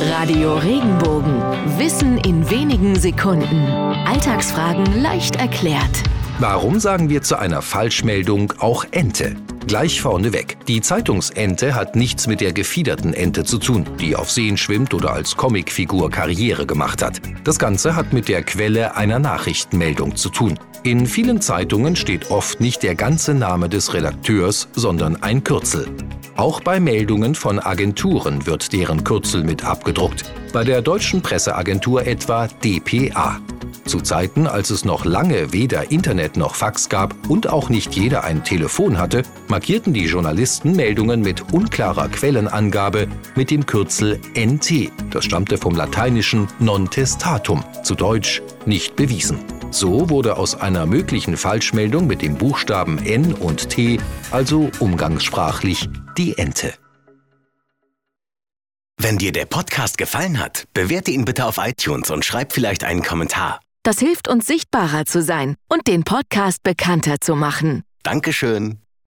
Radio Regenbogen. Wissen in wenigen Sekunden. Alltagsfragen leicht erklärt. Warum sagen wir zu einer Falschmeldung auch Ente? Gleich vorneweg. Die Zeitungsente hat nichts mit der gefiederten Ente zu tun, die auf Seen schwimmt oder als Comicfigur Karriere gemacht hat. Das Ganze hat mit der Quelle einer Nachrichtenmeldung zu tun. In vielen Zeitungen steht oft nicht der ganze Name des Redakteurs, sondern ein Kürzel. Auch bei Meldungen von Agenturen wird deren Kürzel mit abgedruckt. Bei der deutschen Presseagentur etwa DPA. Zu Zeiten, als es noch lange weder Internet noch Fax gab und auch nicht jeder ein Telefon hatte, markierten die Journalisten Meldungen mit unklarer Quellenangabe mit dem Kürzel NT. Das stammte vom lateinischen non testatum, zu Deutsch nicht bewiesen. So wurde aus einer möglichen Falschmeldung mit dem Buchstaben N und T also umgangssprachlich die Ente. Wenn dir der Podcast gefallen hat, bewerte ihn bitte auf iTunes und schreib vielleicht einen Kommentar. Das hilft uns sichtbarer zu sein und den Podcast bekannter zu machen. Dankeschön.